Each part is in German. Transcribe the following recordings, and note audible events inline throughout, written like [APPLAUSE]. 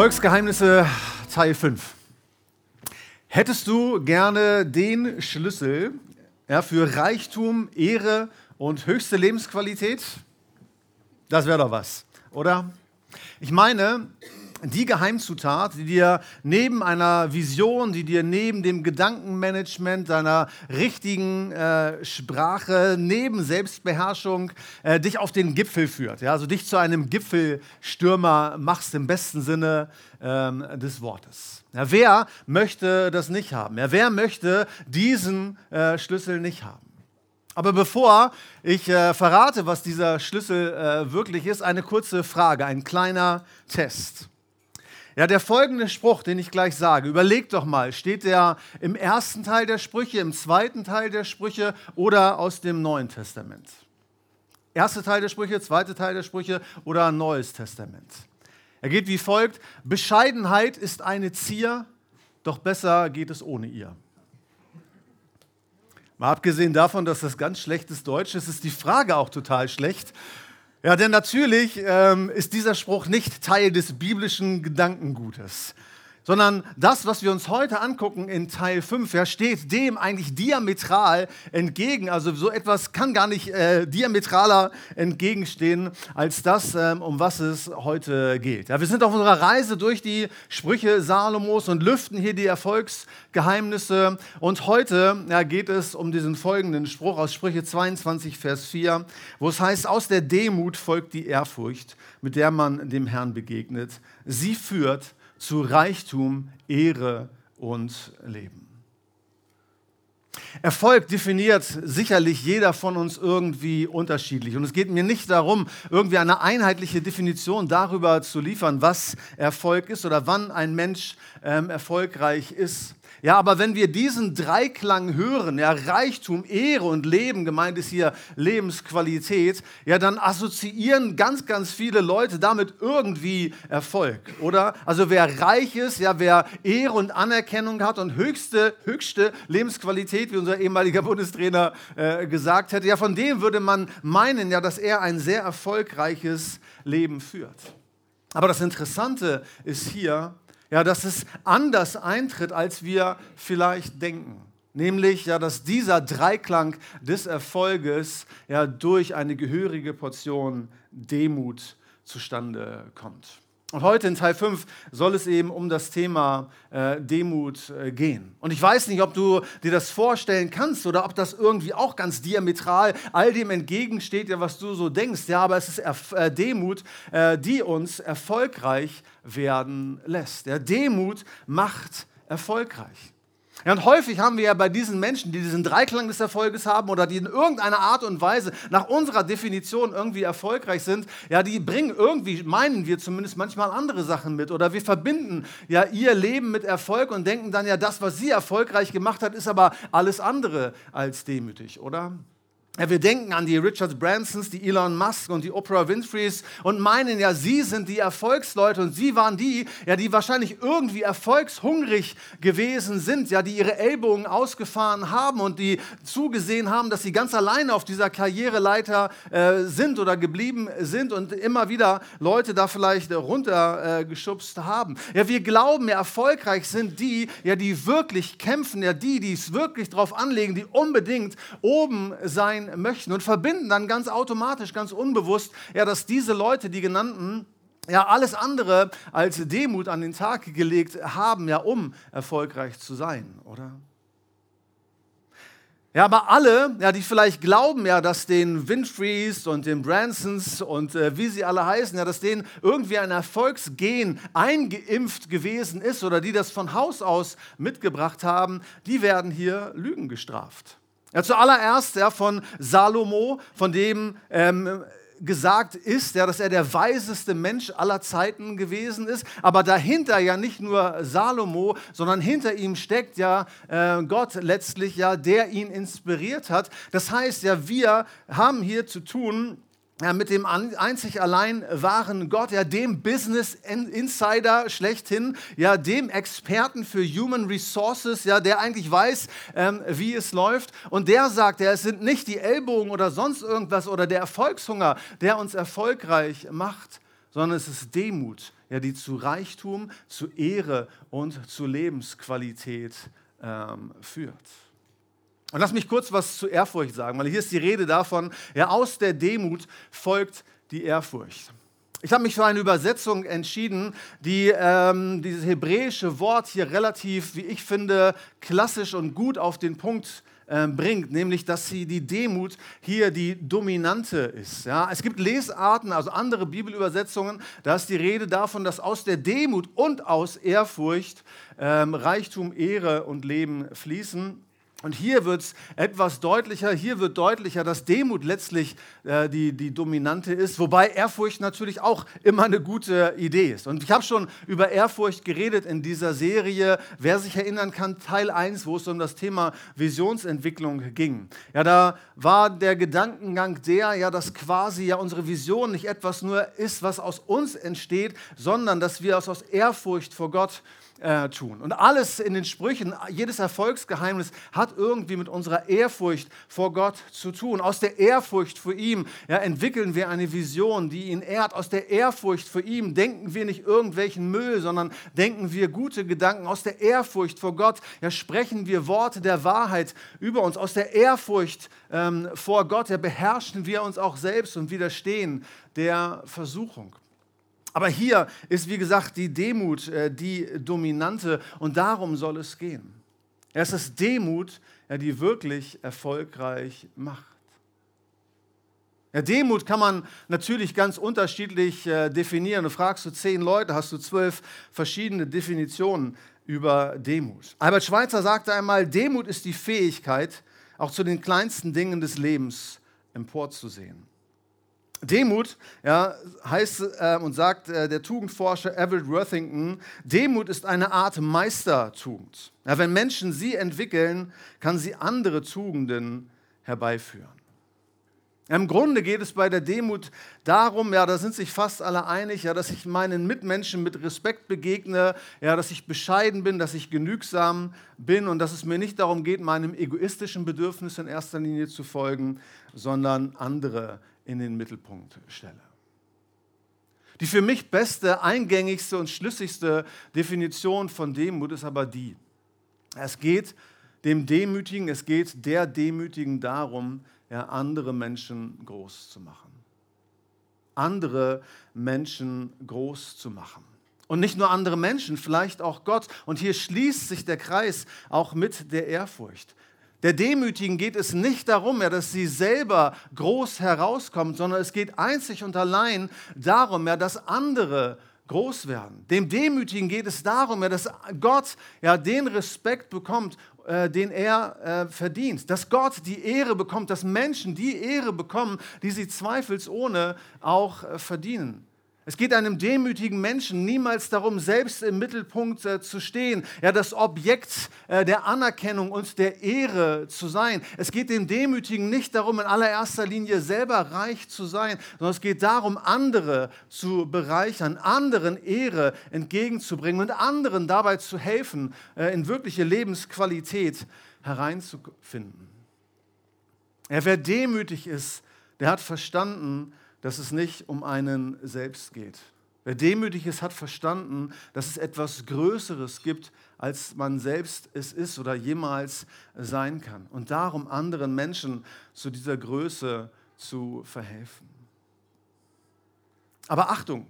Erfolgsgeheimnisse Teil 5. Hättest du gerne den Schlüssel ja, für Reichtum, Ehre und höchste Lebensqualität? Das wäre doch was, oder? Ich meine, die Geheimzutat, die dir neben einer Vision, die dir neben dem Gedankenmanagement, deiner richtigen äh, Sprache, neben Selbstbeherrschung äh, dich auf den Gipfel führt. Ja? Also dich zu einem Gipfelstürmer machst im besten Sinne ähm, des Wortes. Ja, wer möchte das nicht haben? Ja, wer möchte diesen äh, Schlüssel nicht haben? Aber bevor ich äh, verrate, was dieser Schlüssel äh, wirklich ist, eine kurze Frage, ein kleiner Test. Ja, der folgende Spruch, den ich gleich sage, überlegt doch mal, steht der im ersten Teil der Sprüche, im zweiten Teil der Sprüche oder aus dem Neuen Testament? Erster Teil der Sprüche, zweiter Teil der Sprüche oder Neues Testament? Er geht wie folgt: Bescheidenheit ist eine Zier, doch besser geht es ohne ihr. Mal abgesehen davon, dass das ganz schlechtes Deutsch ist, ist die Frage auch total schlecht. Ja, denn natürlich ähm, ist dieser Spruch nicht Teil des biblischen Gedankengutes sondern das, was wir uns heute angucken in Teil 5, ja, steht dem eigentlich diametral entgegen. Also so etwas kann gar nicht äh, diametraler entgegenstehen als das, ähm, um was es heute geht. Ja, wir sind auf unserer Reise durch die Sprüche Salomos und lüften hier die Erfolgsgeheimnisse. Und heute ja, geht es um diesen folgenden Spruch aus Sprüche 22, Vers 4, wo es heißt, aus der Demut folgt die Ehrfurcht, mit der man dem Herrn begegnet. Sie führt zu Reichtum, Ehre und Leben. Erfolg definiert sicherlich jeder von uns irgendwie unterschiedlich. Und es geht mir nicht darum, irgendwie eine einheitliche Definition darüber zu liefern, was Erfolg ist oder wann ein Mensch ähm, erfolgreich ist. Ja, aber wenn wir diesen Dreiklang hören, ja, Reichtum, Ehre und Leben, gemeint ist hier Lebensqualität, ja, dann assoziieren ganz, ganz viele Leute damit irgendwie Erfolg, oder? Also wer reich ist, ja, wer Ehre und Anerkennung hat und höchste, höchste Lebensqualität, wie unser ehemaliger Bundestrainer äh, gesagt hätte, ja, von dem würde man meinen, ja, dass er ein sehr erfolgreiches Leben führt. Aber das Interessante ist hier, ja, dass es anders eintritt, als wir vielleicht denken. Nämlich, ja, dass dieser Dreiklang des Erfolges ja durch eine gehörige Portion Demut zustande kommt. Und heute in Teil 5 soll es eben um das Thema äh, Demut äh, gehen. Und ich weiß nicht, ob du dir das vorstellen kannst oder ob das irgendwie auch ganz diametral all dem entgegensteht, ja, was du so denkst. Ja, aber es ist Erf äh, Demut, äh, die uns erfolgreich werden lässt. Ja, Demut macht erfolgreich. Ja, und häufig haben wir ja bei diesen Menschen, die diesen Dreiklang des Erfolges haben oder die in irgendeiner Art und Weise nach unserer Definition irgendwie erfolgreich sind, ja, die bringen irgendwie, meinen wir zumindest manchmal andere Sachen mit oder wir verbinden ja ihr Leben mit Erfolg und denken dann ja, das, was sie erfolgreich gemacht hat, ist aber alles andere als demütig, oder? Ja, wir denken an die Richard Bransons, die Elon Musk und die Oprah Winfreys und meinen ja, sie sind die Erfolgsleute und sie waren die, ja, die wahrscheinlich irgendwie erfolgshungrig gewesen sind, ja, die ihre Ellbogen ausgefahren haben und die zugesehen haben, dass sie ganz alleine auf dieser Karriereleiter äh, sind oder geblieben sind und immer wieder Leute da vielleicht runtergeschubst äh, haben. Ja, wir glauben, ja, erfolgreich sind die, ja, die wirklich kämpfen, ja, die, die es wirklich drauf anlegen, die unbedingt oben sein sein möchten und verbinden dann ganz automatisch, ganz unbewusst, ja, dass diese Leute, die genannten, ja, alles andere als Demut an den Tag gelegt haben, ja, um erfolgreich zu sein, oder? Ja, aber alle, ja, die vielleicht glauben, ja, dass den Winfreys und den Bransons und äh, wie sie alle heißen, ja, dass denen irgendwie ein Erfolgsgen eingeimpft gewesen ist oder die das von Haus aus mitgebracht haben, die werden hier Lügen gestraft. Ja, zuallererst ja, von Salomo, von dem ähm, gesagt ist, ja, dass er der weiseste Mensch aller Zeiten gewesen ist, aber dahinter ja nicht nur Salomo, sondern hinter ihm steckt ja äh, Gott letztlich, ja, der ihn inspiriert hat. Das heißt ja, wir haben hier zu tun ja, mit dem einzig allein wahren Gott, ja, dem Business Insider schlechthin, ja, dem Experten für Human Resources, ja, der eigentlich weiß, ähm, wie es läuft. Und der sagt, ja, es sind nicht die Ellbogen oder sonst irgendwas oder der Erfolgshunger, der uns erfolgreich macht, sondern es ist Demut, ja, die zu Reichtum, zu Ehre und zu Lebensqualität ähm, führt. Und lass mich kurz was zu Ehrfurcht sagen, weil hier ist die Rede davon, ja, aus der Demut folgt die Ehrfurcht. Ich habe mich für eine Übersetzung entschieden, die ähm, dieses hebräische Wort hier relativ, wie ich finde, klassisch und gut auf den Punkt äh, bringt, nämlich dass sie die Demut hier die dominante ist. Ja? Es gibt Lesarten, also andere Bibelübersetzungen, da ist die Rede davon, dass aus der Demut und aus Ehrfurcht ähm, Reichtum, Ehre und Leben fließen. Und hier wird es etwas deutlicher, hier wird deutlicher, dass Demut letztlich äh, die, die dominante ist, wobei Ehrfurcht natürlich auch immer eine gute Idee ist. Und ich habe schon über Ehrfurcht geredet in dieser Serie, wer sich erinnern kann, Teil 1, wo es um das Thema Visionsentwicklung ging. Ja, da war der Gedankengang der, ja, dass quasi ja unsere Vision nicht etwas nur ist, was aus uns entsteht, sondern dass wir es aus Ehrfurcht vor Gott äh, tun. Und alles in den Sprüchen, jedes Erfolgsgeheimnis hat irgendwie mit unserer Ehrfurcht vor Gott zu tun. Aus der Ehrfurcht vor ihm ja, entwickeln wir eine Vision, die ihn ehrt. Aus der Ehrfurcht vor ihm denken wir nicht irgendwelchen Müll, sondern denken wir gute Gedanken. Aus der Ehrfurcht vor Gott ja, sprechen wir Worte der Wahrheit über uns. Aus der Ehrfurcht ähm, vor Gott ja, beherrschen wir uns auch selbst und widerstehen der Versuchung. Aber hier ist, wie gesagt, die Demut äh, die dominante und darum soll es gehen. Es ist Demut, die wirklich erfolgreich macht. Demut kann man natürlich ganz unterschiedlich äh, definieren. Du fragst du zehn Leute, hast du zwölf verschiedene Definitionen über Demut. Albert Schweitzer sagte einmal, Demut ist die Fähigkeit, auch zu den kleinsten Dingen des Lebens emporzusehen. Demut ja, heißt äh, und sagt äh, der Tugendforscher Everett Worthington, Demut ist eine Art Meistertugend. Ja, wenn Menschen sie entwickeln, kann sie andere Tugenden herbeiführen. Im Grunde geht es bei der Demut darum, ja, da sind sich fast alle einig, ja, dass ich meinen Mitmenschen mit Respekt begegne, ja, dass ich bescheiden bin, dass ich genügsam bin und dass es mir nicht darum geht, meinem egoistischen Bedürfnis in erster Linie zu folgen, sondern andere in den Mittelpunkt stelle. Die für mich beste, eingängigste und schlüssigste Definition von Demut ist aber die. Es geht dem Demütigen, es geht der Demütigen darum, ja, andere Menschen groß zu machen. Andere Menschen groß zu machen. Und nicht nur andere Menschen, vielleicht auch Gott. Und hier schließt sich der Kreis auch mit der Ehrfurcht. Der Demütigen geht es nicht darum, ja, dass sie selber groß herauskommt, sondern es geht einzig und allein darum, ja, dass andere groß werden. Dem Demütigen geht es darum, ja, dass Gott ja, den Respekt bekommt, äh, den er äh, verdient. Dass Gott die Ehre bekommt, dass Menschen die Ehre bekommen, die sie zweifelsohne auch äh, verdienen. Es geht einem demütigen Menschen niemals darum, selbst im Mittelpunkt äh, zu stehen, ja, das Objekt äh, der Anerkennung und der Ehre zu sein. Es geht dem Demütigen nicht darum, in allererster Linie selber reich zu sein, sondern es geht darum, andere zu bereichern, anderen Ehre entgegenzubringen und anderen dabei zu helfen, äh, in wirkliche Lebensqualität hereinzufinden. Ja, wer demütig ist, der hat verstanden, dass es nicht um einen selbst geht. Wer demütig ist, hat verstanden, dass es etwas Größeres gibt, als man selbst es ist oder jemals sein kann. Und darum anderen Menschen zu dieser Größe zu verhelfen. Aber Achtung,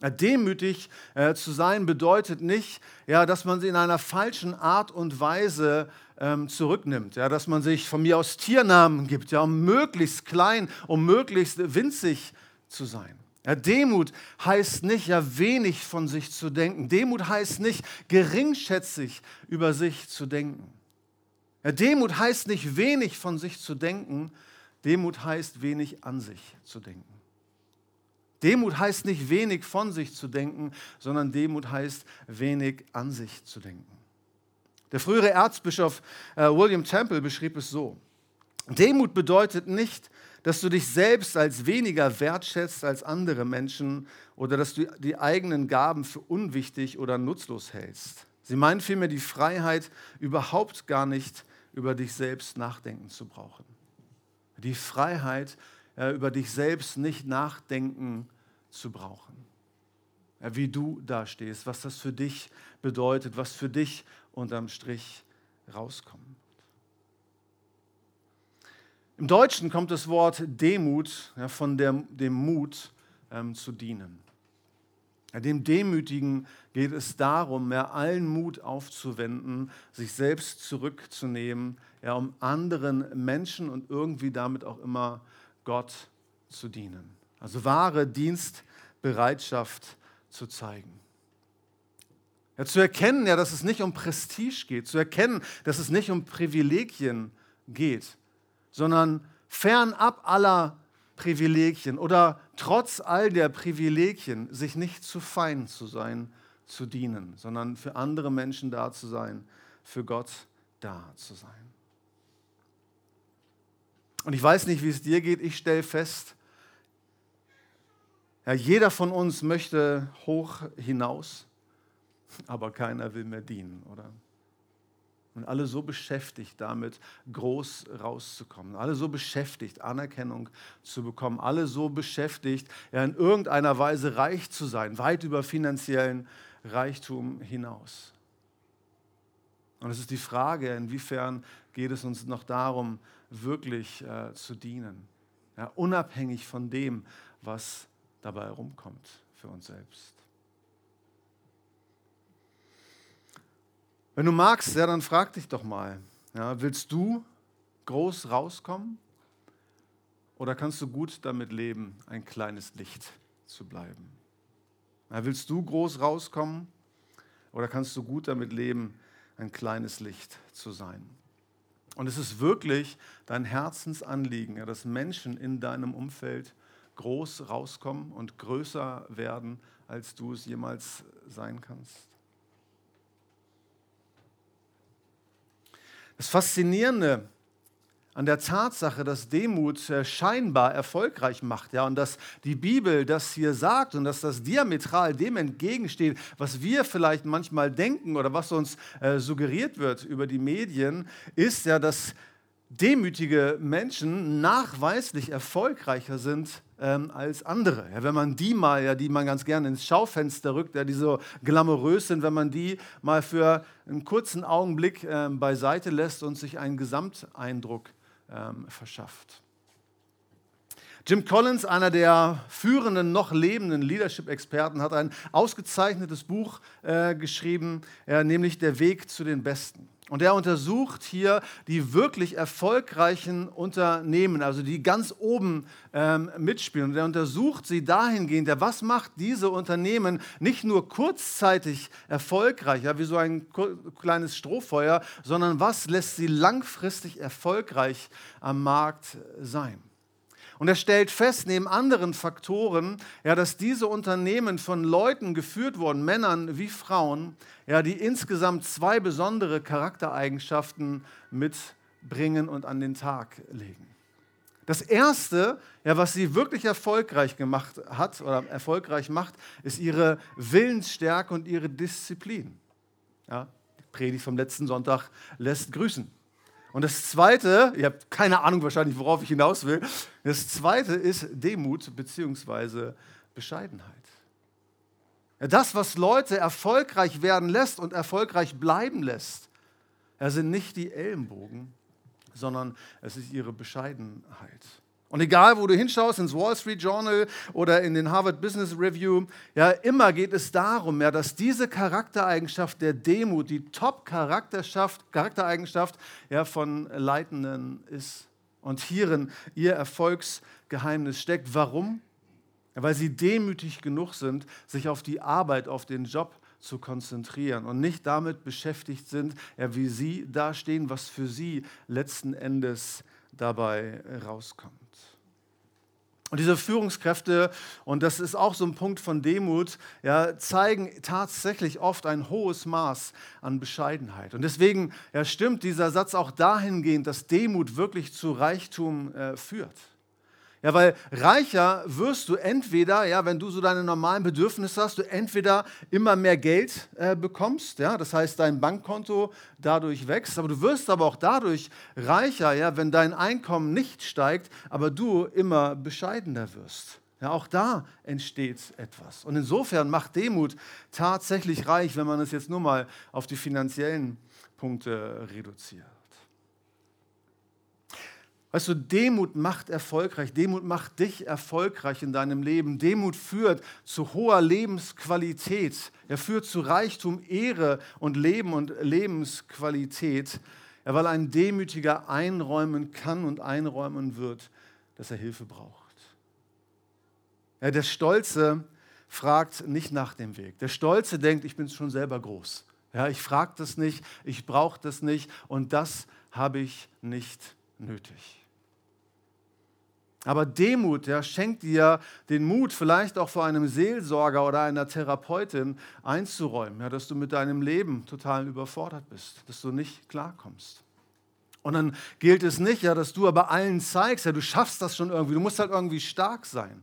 demütig äh, zu sein bedeutet nicht, ja, dass man sie in einer falschen Art und Weise ähm, zurücknimmt, ja, dass man sich von mir aus Tiernamen gibt, ja, um möglichst klein, um möglichst winzig zu sein. Ja, Demut heißt nicht, ja, wenig von sich zu denken. Demut heißt nicht, geringschätzig über sich zu denken. Ja, Demut heißt nicht, wenig von sich zu denken. Demut heißt wenig an sich zu denken. Demut heißt nicht wenig von sich zu denken, sondern Demut heißt wenig an sich zu denken. Der frühere Erzbischof äh, William Temple beschrieb es so. Demut bedeutet nicht, dass du dich selbst als weniger wertschätzt als andere Menschen oder dass du die eigenen Gaben für unwichtig oder nutzlos hältst. Sie meinen vielmehr die Freiheit, überhaupt gar nicht über dich selbst nachdenken zu brauchen. Die Freiheit, über dich selbst nicht nachdenken zu brauchen. Wie du dastehst, was das für dich bedeutet, was für dich unterm Strich rauskommt. Im Deutschen kommt das Wort Demut von dem Mut ähm, zu dienen. Dem Demütigen geht es darum, ja, allen Mut aufzuwenden, sich selbst zurückzunehmen, ja, um anderen Menschen und irgendwie damit auch immer Gott zu dienen. Also wahre Dienstbereitschaft zu zeigen. Ja, zu erkennen, ja, dass es nicht um Prestige geht, zu erkennen, dass es nicht um Privilegien geht, sondern fernab aller Privilegien oder trotz all der Privilegien sich nicht zu fein zu sein, zu dienen, sondern für andere Menschen da zu sein, für Gott da zu sein. Und ich weiß nicht, wie es dir geht, ich stelle fest, ja, jeder von uns möchte hoch hinaus, aber keiner will mehr dienen, oder? Und alle so beschäftigt damit, groß rauszukommen. Alle so beschäftigt, Anerkennung zu bekommen. Alle so beschäftigt, ja, in irgendeiner Weise reich zu sein, weit über finanziellen Reichtum hinaus. Und es ist die Frage, inwiefern geht es uns noch darum, wirklich äh, zu dienen. Ja, unabhängig von dem, was dabei herumkommt für uns selbst. Wenn du magst, ja, dann frag dich doch mal, ja, willst du groß rauskommen oder kannst du gut damit leben, ein kleines Licht zu bleiben? Ja, willst du groß rauskommen oder kannst du gut damit leben, ein kleines Licht zu sein? Und es ist wirklich dein Herzensanliegen, ja, dass Menschen in deinem Umfeld groß rauskommen und größer werden, als du es jemals sein kannst. Das Faszinierende an der Tatsache, dass Demut äh, scheinbar erfolgreich macht, ja, und dass die Bibel das hier sagt und dass das diametral dem entgegensteht, was wir vielleicht manchmal denken oder was uns äh, suggeriert wird über die Medien, ist ja, dass demütige Menschen nachweislich erfolgreicher sind ähm, als andere. Ja, wenn man die mal, ja, die man ganz gerne ins Schaufenster rückt, ja, die so glamourös sind, wenn man die mal für einen kurzen Augenblick ähm, beiseite lässt und sich einen Gesamteindruck ähm, verschafft. Jim Collins, einer der führenden, noch lebenden Leadership-Experten, hat ein ausgezeichnetes Buch äh, geschrieben, äh, nämlich Der Weg zu den Besten. Und er untersucht hier die wirklich erfolgreichen Unternehmen, also die ganz oben ähm, mitspielen. Und er untersucht sie dahingehend, ja, was macht diese Unternehmen nicht nur kurzzeitig erfolgreich, ja, wie so ein kleines Strohfeuer, sondern was lässt sie langfristig erfolgreich am Markt sein. Und er stellt fest, neben anderen Faktoren, ja, dass diese Unternehmen von Leuten geführt wurden, Männern wie Frauen, ja, die insgesamt zwei besondere Charaktereigenschaften mitbringen und an den Tag legen. Das erste, ja, was sie wirklich erfolgreich gemacht hat oder erfolgreich macht, ist ihre Willensstärke und ihre Disziplin. Ja, die Predigt vom letzten Sonntag lässt grüßen. Und das Zweite, ihr habt keine Ahnung wahrscheinlich, worauf ich hinaus will, das Zweite ist Demut bzw. Bescheidenheit. Das, was Leute erfolgreich werden lässt und erfolgreich bleiben lässt, sind nicht die Ellenbogen, sondern es ist ihre Bescheidenheit. Und egal, wo du hinschaust, ins Wall Street Journal oder in den Harvard Business Review, ja, immer geht es darum, ja, dass diese Charaktereigenschaft der Demut die Top-Charaktereigenschaft ja, von Leitenden ist und hierin ihr Erfolgsgeheimnis steckt. Warum? Ja, weil sie demütig genug sind, sich auf die Arbeit, auf den Job zu konzentrieren und nicht damit beschäftigt sind, ja, wie sie dastehen, was für sie letzten Endes dabei rauskommt. Und diese Führungskräfte, und das ist auch so ein Punkt von Demut, ja, zeigen tatsächlich oft ein hohes Maß an Bescheidenheit. Und deswegen ja, stimmt dieser Satz auch dahingehend, dass Demut wirklich zu Reichtum äh, führt. Ja, weil reicher wirst du entweder, ja, wenn du so deine normalen Bedürfnisse hast, du entweder immer mehr Geld äh, bekommst, ja, das heißt dein Bankkonto dadurch wächst, aber du wirst aber auch dadurch reicher, ja, wenn dein Einkommen nicht steigt, aber du immer bescheidener wirst. Ja, auch da entsteht etwas. Und insofern macht Demut tatsächlich reich, wenn man es jetzt nur mal auf die finanziellen Punkte reduziert. Weißt du, Demut macht erfolgreich. Demut macht dich erfolgreich in deinem Leben. Demut führt zu hoher Lebensqualität. Er führt zu Reichtum, Ehre und Leben und Lebensqualität. Ja, weil ein Demütiger einräumen kann und einräumen wird, dass er Hilfe braucht. Ja, der Stolze fragt nicht nach dem Weg. Der Stolze denkt, ich bin schon selber groß. Ja, ich frage das nicht, ich brauche das nicht und das habe ich nicht nötig. Aber Demut ja, schenkt dir den Mut, vielleicht auch vor einem Seelsorger oder einer Therapeutin einzuräumen, ja, dass du mit deinem Leben total überfordert bist, dass du nicht klarkommst. Und dann gilt es nicht, ja, dass du aber allen zeigst, ja, du schaffst das schon irgendwie, du musst halt irgendwie stark sein.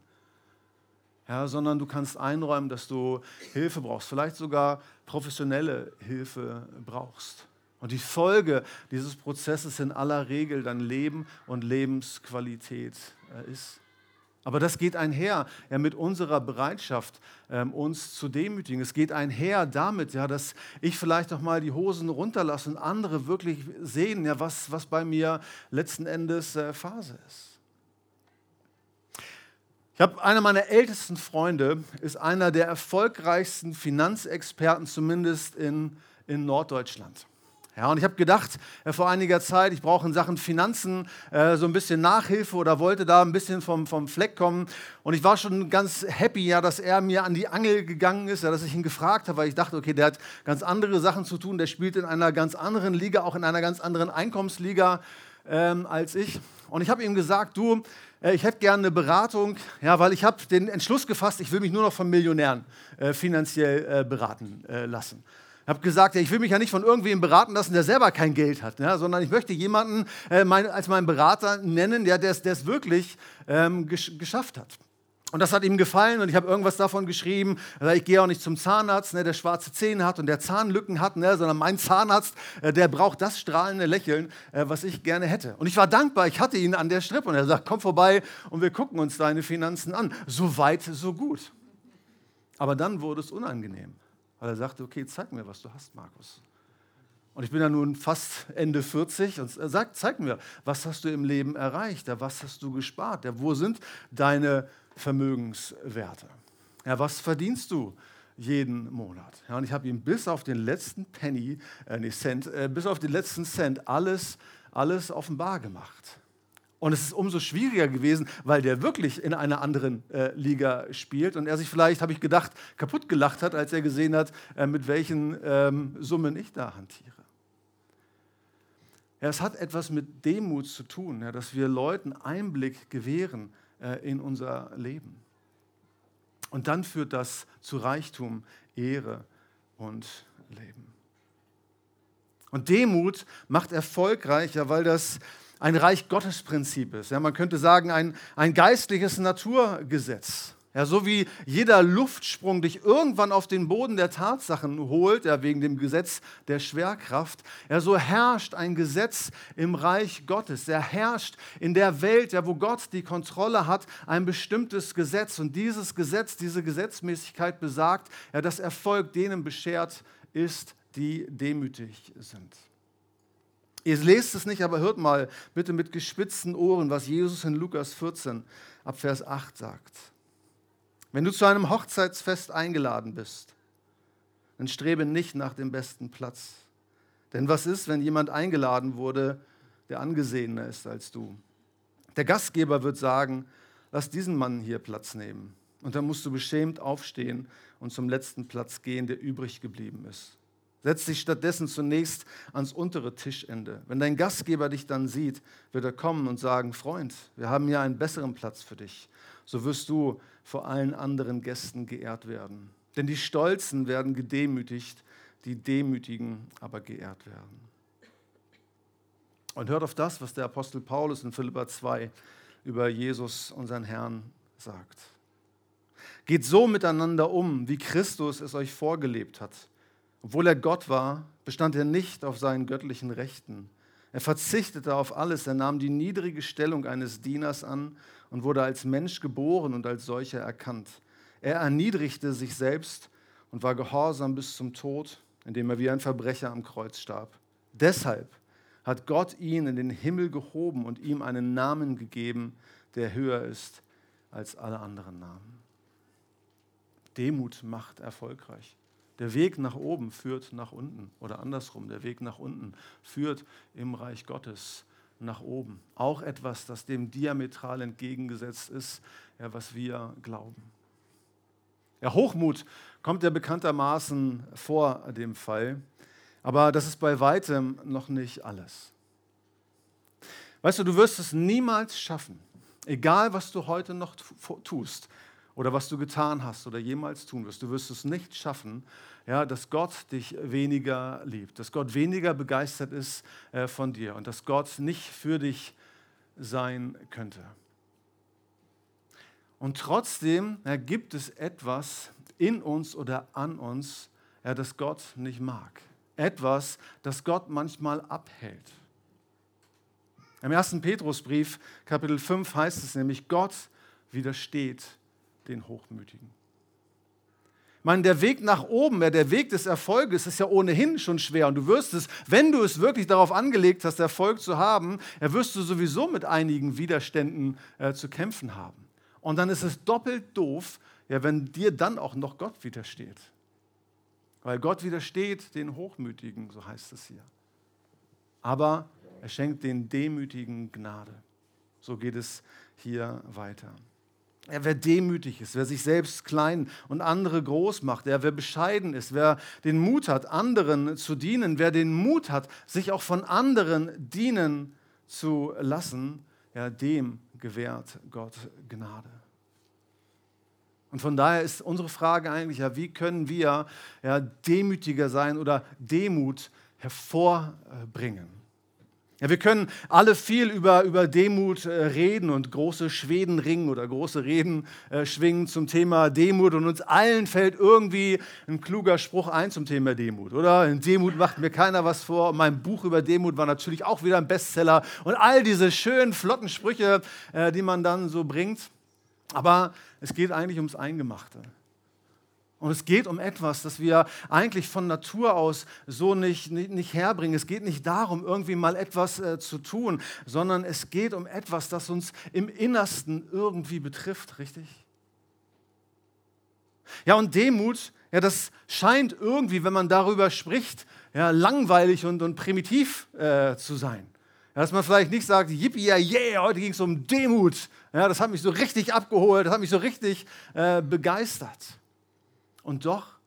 Ja, sondern du kannst einräumen, dass du Hilfe brauchst, vielleicht sogar professionelle Hilfe brauchst. Und die Folge dieses Prozesses in aller Regel dann Leben und Lebensqualität äh, ist. Aber das geht einher ja, mit unserer Bereitschaft, ähm, uns zu demütigen. Es geht einher damit, ja, dass ich vielleicht auch mal die Hosen runterlasse und andere wirklich sehen, ja, was, was bei mir letzten Endes äh, Phase ist. Ich habe einer meiner ältesten Freunde, ist einer der erfolgreichsten Finanzexperten, zumindest in, in Norddeutschland. Ja, und ich habe gedacht äh, vor einiger Zeit, ich brauche in Sachen Finanzen äh, so ein bisschen Nachhilfe oder wollte da ein bisschen vom, vom Fleck kommen. Und ich war schon ganz happy, ja, dass er mir an die Angel gegangen ist, ja, dass ich ihn gefragt habe, weil ich dachte, okay, der hat ganz andere Sachen zu tun, der spielt in einer ganz anderen Liga, auch in einer ganz anderen Einkommensliga ähm, als ich. Und ich habe ihm gesagt, du, äh, ich hätte gerne eine Beratung, ja, weil ich habe den Entschluss gefasst, ich will mich nur noch von Millionären äh, finanziell äh, beraten äh, lassen. Ich habe gesagt, ich will mich ja nicht von irgendwem beraten lassen, der selber kein Geld hat, ja, sondern ich möchte jemanden äh, mein, als meinen Berater nennen, der es wirklich ähm, gesch geschafft hat. Und das hat ihm gefallen und ich habe irgendwas davon geschrieben. Ich gehe auch nicht zum Zahnarzt, ne, der schwarze Zähne hat und der Zahnlücken hat, ne, sondern mein Zahnarzt, äh, der braucht das strahlende Lächeln, äh, was ich gerne hätte. Und ich war dankbar, ich hatte ihn an der Strippe und er sagt, komm vorbei und wir gucken uns deine Finanzen an. So weit, so gut. Aber dann wurde es unangenehm. Weil er sagte, okay, zeig mir, was du hast, Markus. Und ich bin ja nun fast Ende 40 und er sagt, zeig mir, was hast du im Leben erreicht? Was hast du gespart? Wo sind deine Vermögenswerte? Was verdienst du jeden Monat? Und ich habe ihm bis auf den letzten Penny, äh, nicht Cent, äh, bis auf den letzten Cent alles, alles offenbar gemacht. Und es ist umso schwieriger gewesen, weil der wirklich in einer anderen äh, Liga spielt und er sich vielleicht, habe ich gedacht, kaputt gelacht hat, als er gesehen hat, äh, mit welchen ähm, Summen ich da hantiere. Ja, es hat etwas mit Demut zu tun, ja, dass wir Leuten Einblick gewähren äh, in unser Leben. Und dann führt das zu Reichtum, Ehre und Leben. Und Demut macht erfolgreicher, weil das ein Reich Gottes Prinzip ist. Ja, man könnte sagen, ein, ein geistliches Naturgesetz. Ja, so wie jeder Luftsprung dich irgendwann auf den Boden der Tatsachen holt, ja, wegen dem Gesetz der Schwerkraft, ja, so herrscht ein Gesetz im Reich Gottes. Er herrscht in der Welt, ja, wo Gott die Kontrolle hat, ein bestimmtes Gesetz. Und dieses Gesetz, diese Gesetzmäßigkeit besagt, ja, dass Erfolg denen beschert ist, die demütig sind. Ihr lest es nicht, aber hört mal bitte mit gespitzten Ohren, was Jesus in Lukas 14 ab Vers 8 sagt. Wenn du zu einem Hochzeitsfest eingeladen bist, dann strebe nicht nach dem besten Platz. Denn was ist, wenn jemand eingeladen wurde, der angesehener ist als du? Der Gastgeber wird sagen, lass diesen Mann hier Platz nehmen. Und dann musst du beschämt aufstehen und zum letzten Platz gehen, der übrig geblieben ist. Setz dich stattdessen zunächst ans untere Tischende. Wenn dein Gastgeber dich dann sieht, wird er kommen und sagen, Freund, wir haben hier einen besseren Platz für dich. So wirst du vor allen anderen Gästen geehrt werden. Denn die Stolzen werden gedemütigt, die Demütigen aber geehrt werden. Und hört auf das, was der Apostel Paulus in Philippa 2 über Jesus, unseren Herrn, sagt. Geht so miteinander um, wie Christus es euch vorgelebt hat obwohl er Gott war, bestand er nicht auf seinen göttlichen Rechten. Er verzichtete auf alles, er nahm die niedrige Stellung eines Dieners an und wurde als Mensch geboren und als solcher erkannt. Er erniedrigte sich selbst und war gehorsam bis zum Tod, indem er wie ein Verbrecher am Kreuz starb. Deshalb hat Gott ihn in den Himmel gehoben und ihm einen Namen gegeben, der höher ist als alle anderen Namen. Demut macht erfolgreich. Der Weg nach oben führt nach unten oder andersrum, der Weg nach unten führt im Reich Gottes nach oben. Auch etwas, das dem diametral entgegengesetzt ist, ja, was wir glauben. Ja, Hochmut kommt ja bekanntermaßen vor dem Fall, aber das ist bei weitem noch nicht alles. Weißt du, du wirst es niemals schaffen, egal was du heute noch tust, oder was du getan hast oder jemals tun wirst. Du wirst es nicht schaffen, ja, dass Gott dich weniger liebt, dass Gott weniger begeistert ist äh, von dir und dass Gott nicht für dich sein könnte. Und trotzdem ja, gibt es etwas in uns oder an uns, ja, das Gott nicht mag. Etwas, das Gott manchmal abhält. Im 1. Petrusbrief, Kapitel 5, heißt es nämlich, Gott widersteht den Hochmütigen. Ich meine, der Weg nach oben, der Weg des Erfolges ist ja ohnehin schon schwer. Und du wirst es, wenn du es wirklich darauf angelegt hast, Erfolg zu haben, wirst du sowieso mit einigen Widerständen äh, zu kämpfen haben. Und dann ist es doppelt doof, ja, wenn dir dann auch noch Gott widersteht. Weil Gott widersteht den Hochmütigen, so heißt es hier. Aber er schenkt den Demütigen Gnade. So geht es hier weiter. Ja, wer demütig ist, wer sich selbst klein und andere groß macht, ja, wer bescheiden ist, wer den Mut hat, anderen zu dienen, wer den Mut hat, sich auch von anderen dienen zu lassen, ja, dem gewährt Gott Gnade. Und von daher ist unsere Frage eigentlich, ja, wie können wir ja, demütiger sein oder Demut hervorbringen? Ja, wir können alle viel über, über Demut äh, reden und große Schweden ringen oder große Reden äh, schwingen zum Thema Demut. Und uns allen fällt irgendwie ein kluger Spruch ein zum Thema Demut, oder? In Demut macht mir keiner was vor. Und mein Buch über Demut war natürlich auch wieder ein Bestseller. Und all diese schönen, flotten Sprüche, äh, die man dann so bringt. Aber es geht eigentlich ums Eingemachte. Und es geht um etwas, das wir eigentlich von Natur aus so nicht, nicht, nicht herbringen. Es geht nicht darum, irgendwie mal etwas äh, zu tun, sondern es geht um etwas, das uns im Innersten irgendwie betrifft, richtig? Ja, und Demut, ja, das scheint irgendwie, wenn man darüber spricht, ja, langweilig und, und primitiv äh, zu sein. Ja, dass man vielleicht nicht sagt, yippie, ja, yeah, heute ging es um Demut. Ja, das hat mich so richtig abgeholt, das hat mich so richtig äh, begeistert. Und doch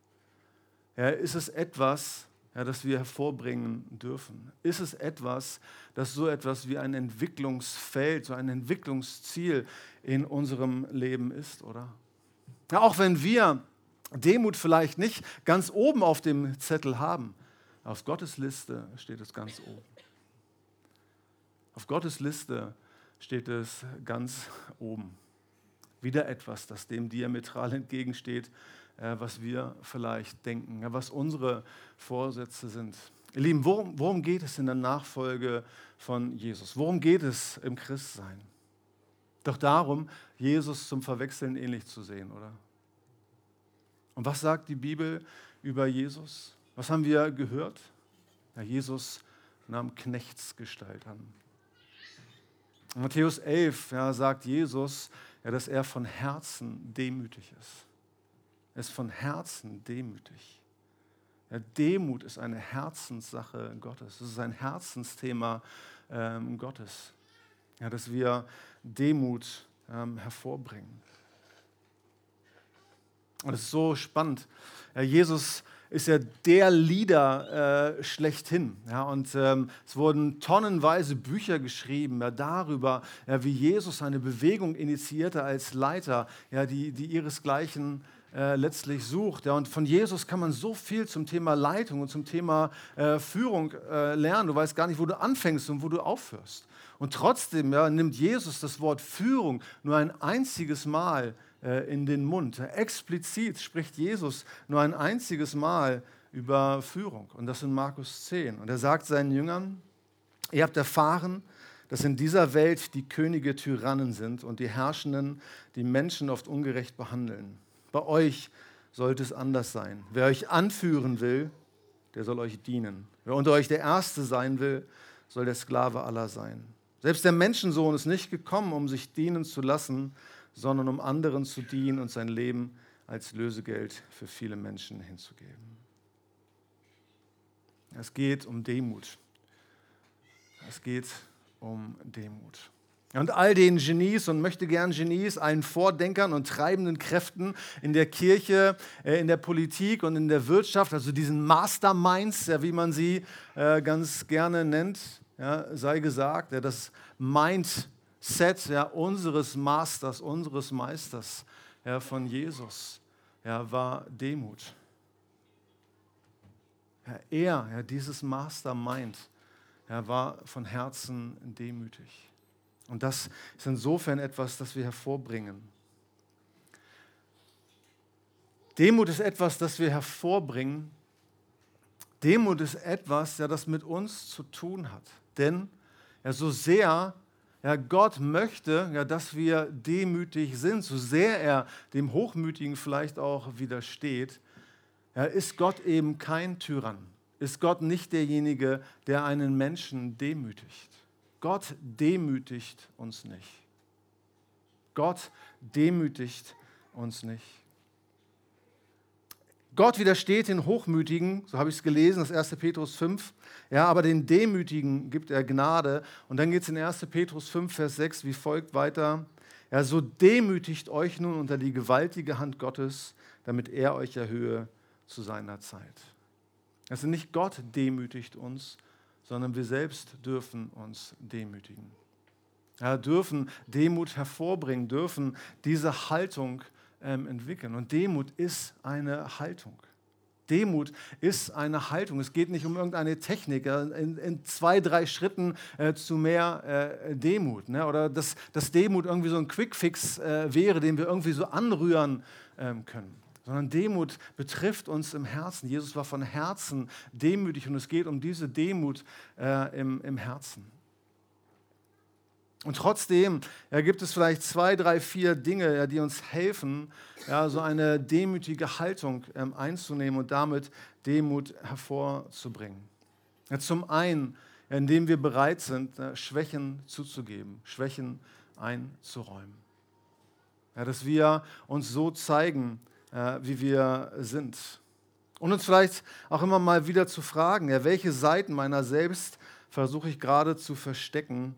ja, ist es etwas, ja, das wir hervorbringen dürfen. Ist es etwas, das so etwas wie ein Entwicklungsfeld, so ein Entwicklungsziel in unserem Leben ist, oder? Ja, auch wenn wir Demut vielleicht nicht ganz oben auf dem Zettel haben, auf Gottes Liste steht es ganz oben. Auf Gottes Liste steht es ganz oben. Wieder etwas, das dem diametral entgegensteht, was wir vielleicht denken, was unsere Vorsätze sind. Ihr Lieben, worum, worum geht es in der Nachfolge von Jesus? Worum geht es im Christsein? Doch darum, Jesus zum Verwechseln ähnlich zu sehen, oder? Und was sagt die Bibel über Jesus? Was haben wir gehört? Ja, Jesus nahm Knechtsgestalt an. In Matthäus 11 ja, sagt Jesus, ja, dass er von Herzen demütig ist. Er ist von Herzen demütig. Ja, Demut ist eine Herzenssache Gottes. Es ist ein Herzensthema ähm, Gottes, ja, dass wir Demut ähm, hervorbringen. Und es ist so spannend. Ja, Jesus ist ja der Leader äh, schlechthin. Ja, und ähm, es wurden tonnenweise Bücher geschrieben ja, darüber, ja, wie Jesus eine Bewegung initiierte als Leiter, ja, die, die ihresgleichen äh, letztlich sucht. Ja, und von Jesus kann man so viel zum Thema Leitung und zum Thema äh, Führung äh, lernen. Du weißt gar nicht, wo du anfängst und wo du aufhörst. Und trotzdem ja, nimmt Jesus das Wort Führung nur ein einziges Mal äh, in den Mund. Explizit spricht Jesus nur ein einziges Mal über Führung. Und das in Markus 10. Und er sagt seinen Jüngern, ihr habt erfahren, dass in dieser Welt die Könige Tyrannen sind und die Herrschenden die Menschen oft ungerecht behandeln. Bei euch sollte es anders sein. Wer euch anführen will, der soll euch dienen. Wer unter euch der Erste sein will, soll der Sklave aller sein. Selbst der Menschensohn ist nicht gekommen, um sich dienen zu lassen, sondern um anderen zu dienen und sein Leben als Lösegeld für viele Menschen hinzugeben. Es geht um Demut. Es geht um Demut. Und all den Genies und möchte gern Genies, allen Vordenkern und treibenden Kräften in der Kirche, äh, in der Politik und in der Wirtschaft, also diesen Masterminds, wie man sie äh, ganz gerne nennt, sei gesagt, das Mindset unseres Masters, unseres Meisters von Jesus war Demut. Er, dieses Mastermind, war von Herzen demütig. Und das ist insofern etwas, das wir hervorbringen. Demut ist etwas, das wir hervorbringen. Demut ist etwas, ja, das mit uns zu tun hat. Denn ja, so sehr ja, Gott möchte, ja, dass wir demütig sind, so sehr er dem Hochmütigen vielleicht auch widersteht, ja, ist Gott eben kein Tyrann. Ist Gott nicht derjenige, der einen Menschen demütigt. Gott demütigt uns nicht. Gott demütigt uns nicht. Gott widersteht den Hochmütigen, so habe ich es gelesen, das 1. Petrus 5. Ja, aber den Demütigen gibt er Gnade. Und dann geht es in 1. Petrus 5, Vers 6 wie folgt weiter. Ja, so demütigt euch nun unter die gewaltige Hand Gottes, damit er euch erhöhe zu seiner Zeit. Also nicht Gott demütigt uns, sondern wir selbst dürfen uns demütigen. Ja, dürfen Demut hervorbringen, dürfen diese Haltung ähm, entwickeln. Und Demut ist eine Haltung. Demut ist eine Haltung. Es geht nicht um irgendeine Technik, in, in zwei, drei Schritten äh, zu mehr äh, Demut. Ne? Oder dass, dass Demut irgendwie so ein Quickfix äh, wäre, den wir irgendwie so anrühren ähm, können. Sondern Demut betrifft uns im Herzen. Jesus war von Herzen demütig und es geht um diese Demut äh, im, im Herzen. Und trotzdem ja, gibt es vielleicht zwei, drei, vier Dinge, ja, die uns helfen, ja, so eine demütige Haltung ähm, einzunehmen und damit Demut hervorzubringen. Ja, zum einen, indem wir bereit sind, Schwächen zuzugeben, Schwächen einzuräumen. dass wir uns so zeigen, äh, wie wir sind. Und uns vielleicht auch immer mal wieder zu fragen, ja, welche Seiten meiner selbst versuche ich gerade zu verstecken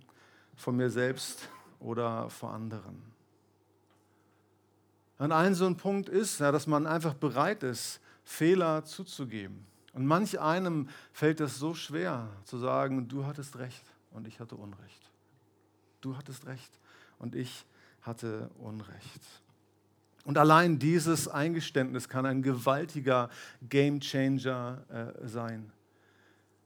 von mir selbst oder vor anderen. Und ein so ein Punkt ist, ja, dass man einfach bereit ist, Fehler zuzugeben. Und manch einem fällt es so schwer zu sagen, du hattest recht und ich hatte Unrecht. Du hattest recht und ich hatte Unrecht. Und allein dieses Eingeständnis kann ein gewaltiger Gamechanger äh, sein.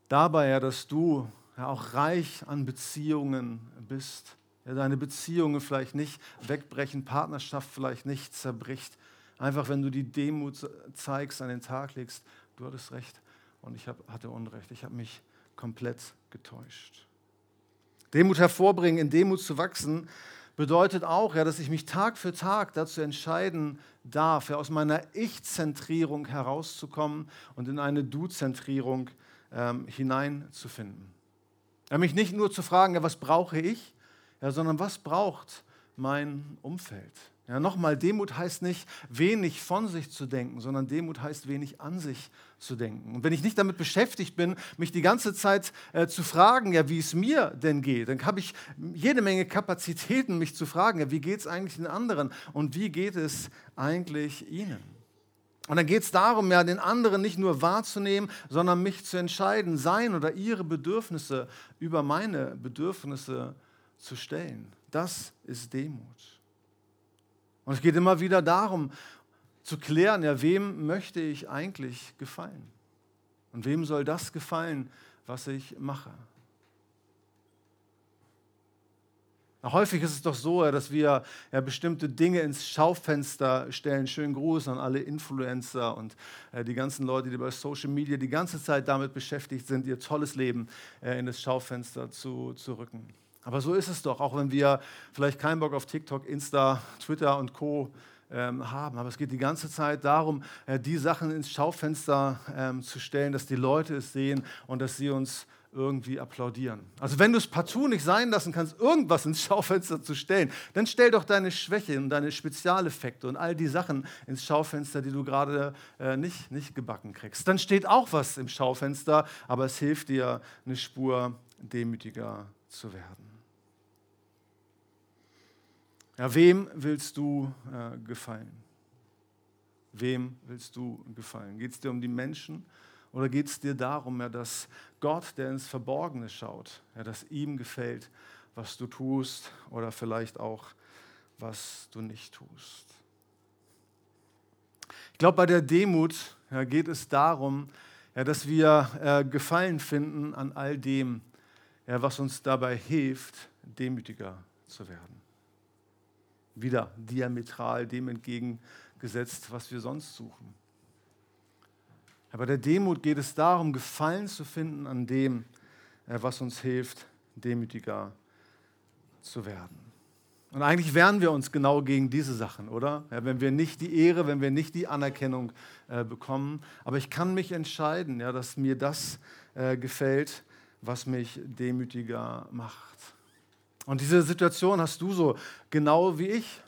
Dabei ja, dass du ja, auch reich an Beziehungen bist. Ja, deine Beziehungen vielleicht nicht wegbrechen, Partnerschaft vielleicht nicht zerbricht. Einfach wenn du die Demut zeigst, an den Tag legst, du hattest recht und ich hab, hatte Unrecht. Ich habe mich komplett getäuscht. Demut hervorbringen, in Demut zu wachsen, bedeutet auch, ja, dass ich mich Tag für Tag dazu entscheiden darf, ja, aus meiner Ich-Zentrierung herauszukommen und in eine Du-Zentrierung ähm, hineinzufinden. Ja, mich nicht nur zu fragen, ja, was brauche ich, ja, sondern was braucht mein Umfeld. Ja, nochmal, Demut heißt nicht, wenig von sich zu denken, sondern Demut heißt, wenig an sich zu denken. Und wenn ich nicht damit beschäftigt bin, mich die ganze Zeit äh, zu fragen, ja, wie es mir denn geht, dann habe ich jede Menge Kapazitäten, mich zu fragen, ja, wie geht es eigentlich den anderen und wie geht es eigentlich ihnen? Und dann geht es darum, ja, den anderen nicht nur wahrzunehmen, sondern mich zu entscheiden, sein oder ihre Bedürfnisse über meine Bedürfnisse zu stellen. Das ist Demut. Und es geht immer wieder darum, zu klären, ja, wem möchte ich eigentlich gefallen? Und wem soll das gefallen, was ich mache? Häufig ist es doch so, dass wir ja, bestimmte Dinge ins Schaufenster stellen. Schönen Gruß an alle Influencer und äh, die ganzen Leute, die bei Social Media die ganze Zeit damit beschäftigt sind, ihr tolles Leben äh, in das Schaufenster zu, zu rücken. Aber so ist es doch, auch wenn wir vielleicht keinen Bock auf TikTok, Insta, Twitter und Co haben. Aber es geht die ganze Zeit darum, äh, die Sachen ins Schaufenster ähm, zu stellen, dass die Leute es sehen und dass sie uns irgendwie applaudieren. Also wenn du es partout nicht sein lassen kannst, irgendwas ins Schaufenster zu stellen, dann stell doch deine Schwäche und deine Spezialeffekte und all die Sachen ins Schaufenster, die du gerade äh, nicht, nicht gebacken kriegst. Dann steht auch was im Schaufenster, aber es hilft dir, eine Spur demütiger zu werden. Ja, wem willst du äh, gefallen? Wem willst du gefallen? Geht es dir um die Menschen? Oder geht es dir darum, ja, dass Gott, der ins Verborgene schaut, ja, dass ihm gefällt, was du tust oder vielleicht auch, was du nicht tust? Ich glaube, bei der Demut ja, geht es darum, ja, dass wir äh, Gefallen finden an all dem, ja, was uns dabei hilft, demütiger zu werden. Wieder diametral dem entgegengesetzt, was wir sonst suchen. Aber der Demut geht es darum, Gefallen zu finden an dem, äh, was uns hilft, demütiger zu werden. Und eigentlich wehren wir uns genau gegen diese Sachen, oder? Ja, wenn wir nicht die Ehre, wenn wir nicht die Anerkennung äh, bekommen. Aber ich kann mich entscheiden, ja, dass mir das äh, gefällt, was mich demütiger macht. Und diese Situation hast du so genau wie ich.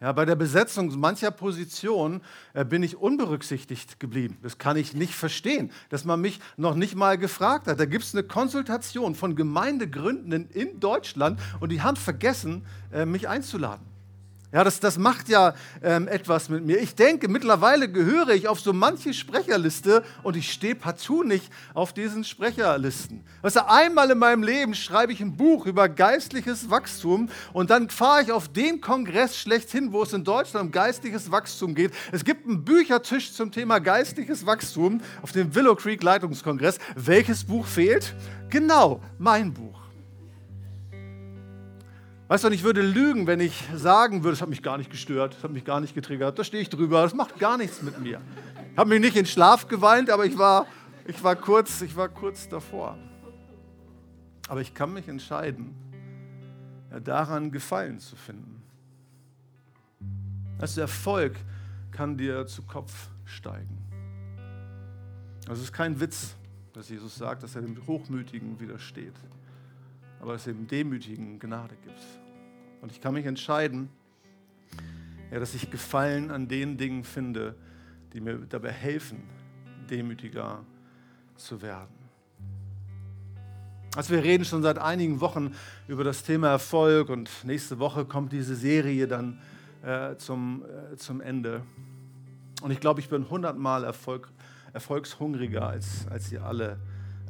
Ja, bei der Besetzung mancher Positionen äh, bin ich unberücksichtigt geblieben. Das kann ich nicht verstehen, dass man mich noch nicht mal gefragt hat. Da gibt es eine Konsultation von Gemeindegründenden in Deutschland und die haben vergessen, äh, mich einzuladen. Ja, das, das macht ja ähm, etwas mit mir. Ich denke, mittlerweile gehöre ich auf so manche Sprecherliste und ich stehe partout nicht auf diesen Sprecherlisten. Weißt du, einmal in meinem Leben schreibe ich ein Buch über geistliches Wachstum und dann fahre ich auf den Kongress schlechthin, wo es in Deutschland um geistliches Wachstum geht. Es gibt einen Büchertisch zum Thema geistliches Wachstum auf dem Willow Creek Leitungskongress. Welches Buch fehlt? Genau, mein Buch. Weißt du, ich würde lügen, wenn ich sagen würde, es hat mich gar nicht gestört, es hat mich gar nicht getriggert, da stehe ich drüber, das macht gar nichts mit mir. Ich habe mich nicht in Schlaf geweint, aber ich war, ich war, kurz, ich war kurz davor. Aber ich kann mich entscheiden, daran Gefallen zu finden. Also Erfolg kann dir zu Kopf steigen. Also es ist kein Witz, dass Jesus sagt, dass er dem Hochmütigen widersteht aber es dem Demütigen Gnade gibt. Und ich kann mich entscheiden, ja, dass ich Gefallen an den Dingen finde, die mir dabei helfen, demütiger zu werden. Also wir reden schon seit einigen Wochen über das Thema Erfolg und nächste Woche kommt diese Serie dann äh, zum, äh, zum Ende. Und ich glaube, ich bin hundertmal Erfolg, erfolgshungriger als, als ihr alle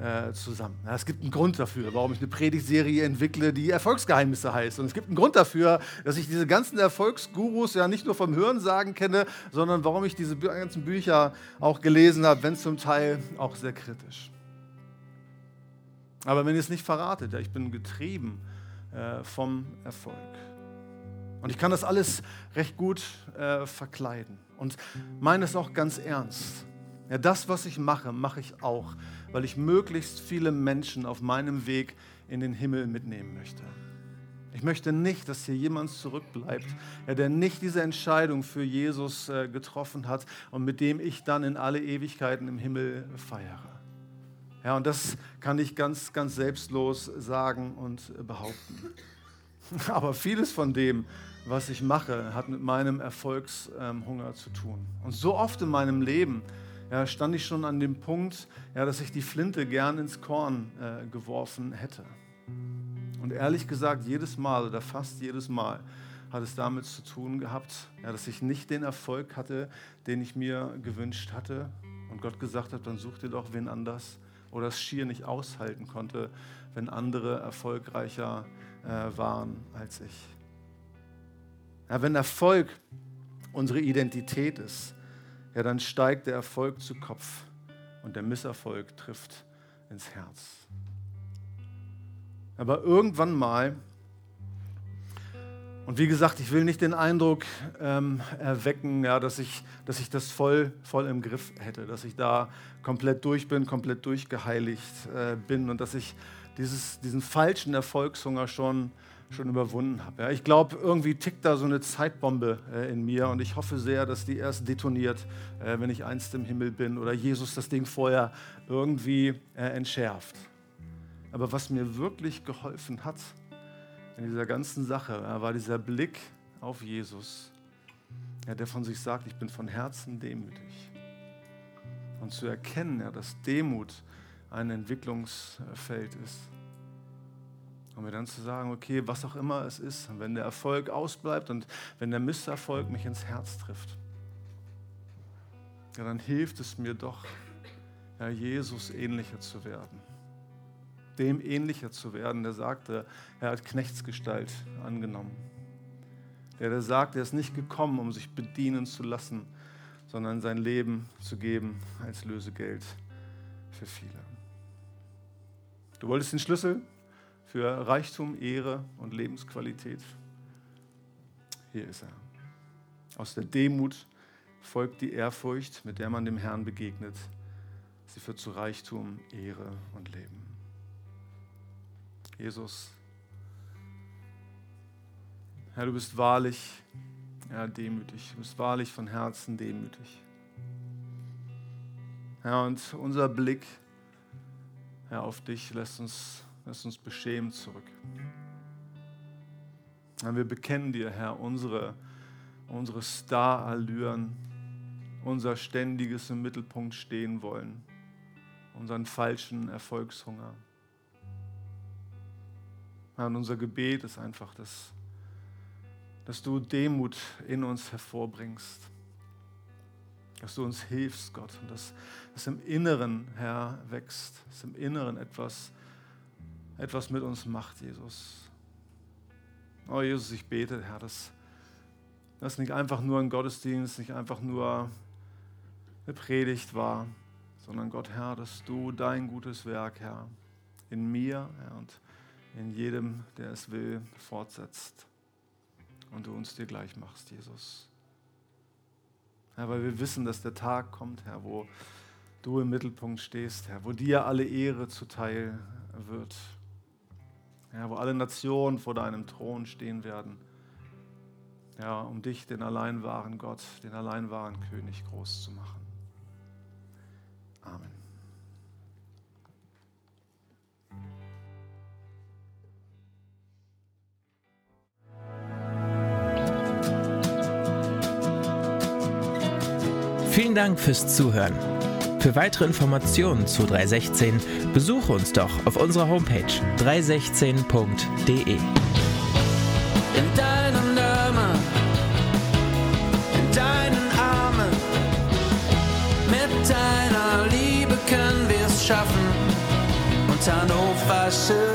äh, zusammen. Es gibt einen Grund dafür, warum ich eine Predigtserie entwickle, die Erfolgsgeheimnisse heißt. Und es gibt einen Grund dafür, dass ich diese ganzen Erfolgsgurus ja nicht nur vom Hörensagen kenne, sondern warum ich diese ganzen Bücher auch gelesen habe, wenn zum Teil auch sehr kritisch. Aber wenn ihr es nicht verratet, ja, ich bin getrieben äh, vom Erfolg. Und ich kann das alles recht gut äh, verkleiden. Und meine es auch ganz ernst. Ja, das, was ich mache, mache ich auch, weil ich möglichst viele Menschen auf meinem Weg in den Himmel mitnehmen möchte. Ich möchte nicht, dass hier jemand zurückbleibt, der nicht diese Entscheidung für Jesus äh, getroffen hat und mit dem ich dann in alle Ewigkeiten im Himmel feiere. Ja, und das kann ich ganz, ganz selbstlos sagen und behaupten. [LAUGHS] Aber vieles von dem, was ich mache, hat mit meinem Erfolgshunger ähm, zu tun. Und so oft in meinem Leben ja, stand ich schon an dem Punkt, ja, dass ich die Flinte gern ins Korn äh, geworfen hätte. Und ehrlich gesagt, jedes Mal oder fast jedes Mal hat es damit zu tun gehabt, ja, dass ich nicht den Erfolg hatte, den ich mir gewünscht hatte. Und Gott gesagt hat, dann such dir doch wen anders. Oder es schier nicht aushalten konnte, wenn andere erfolgreicher äh, waren als ich. Ja, wenn Erfolg unsere Identität ist, ja, dann steigt der Erfolg zu Kopf und der Misserfolg trifft ins Herz. Aber irgendwann mal, und wie gesagt, ich will nicht den Eindruck ähm, erwecken, ja, dass, ich, dass ich das voll, voll im Griff hätte, dass ich da komplett durch bin, komplett durchgeheiligt äh, bin und dass ich dieses, diesen falschen Erfolgshunger schon schon überwunden habe. Ja, ich glaube, irgendwie tickt da so eine Zeitbombe äh, in mir und ich hoffe sehr, dass die erst detoniert, äh, wenn ich einst im Himmel bin oder Jesus das Ding vorher irgendwie äh, entschärft. Aber was mir wirklich geholfen hat in dieser ganzen Sache, war dieser Blick auf Jesus, ja, der von sich sagt, ich bin von Herzen demütig. Und zu erkennen, ja, dass Demut ein Entwicklungsfeld ist. Und mir dann zu sagen, okay, was auch immer es ist, wenn der Erfolg ausbleibt und wenn der Misserfolg mich ins Herz trifft, ja, dann hilft es mir doch, ja, Jesus ähnlicher zu werden. Dem ähnlicher zu werden, der sagte, er hat Knechtsgestalt angenommen. Der, der sagt, er ist nicht gekommen, um sich bedienen zu lassen, sondern sein Leben zu geben als Lösegeld für viele. Du wolltest den Schlüssel? Für Reichtum, Ehre und Lebensqualität. Hier ist er. Aus der Demut folgt die Ehrfurcht, mit der man dem Herrn begegnet. Sie führt zu Reichtum, Ehre und Leben. Jesus, Herr, du bist wahrlich ja, demütig. Du bist wahrlich von Herzen demütig. Herr, und unser Blick Herr, auf dich lässt uns Lass uns beschämt zurück. Wir bekennen dir, Herr, unsere, unsere Starallüren, unser ständiges im Mittelpunkt stehen wollen, unseren falschen Erfolgshunger. Herr, und unser Gebet ist einfach, dass, dass du Demut in uns hervorbringst, dass du uns hilfst, Gott, und dass, dass im Inneren, Herr, wächst, dass im Inneren etwas etwas mit uns macht, Jesus. Oh Jesus, ich bete, Herr, dass das nicht einfach nur ein Gottesdienst, nicht einfach nur eine Predigt war, sondern Gott, Herr, dass du dein gutes Werk, Herr, in mir Herr, und in jedem, der es will, fortsetzt und du uns dir gleich machst, Jesus. Herr, weil wir wissen, dass der Tag kommt, Herr, wo du im Mittelpunkt stehst, Herr, wo dir alle Ehre zuteil wird ja, wo alle Nationen vor deinem Thron stehen werden, ja, um dich, den allein wahren Gott, den allein wahren König, groß zu machen. Amen. Vielen Dank fürs Zuhören. Für weitere Informationen zu 316 besuche uns doch auf unserer Homepage 316.de. In deinen Armen, in deinen Armen, mit deiner Liebe können wir es schaffen und Hannover machen.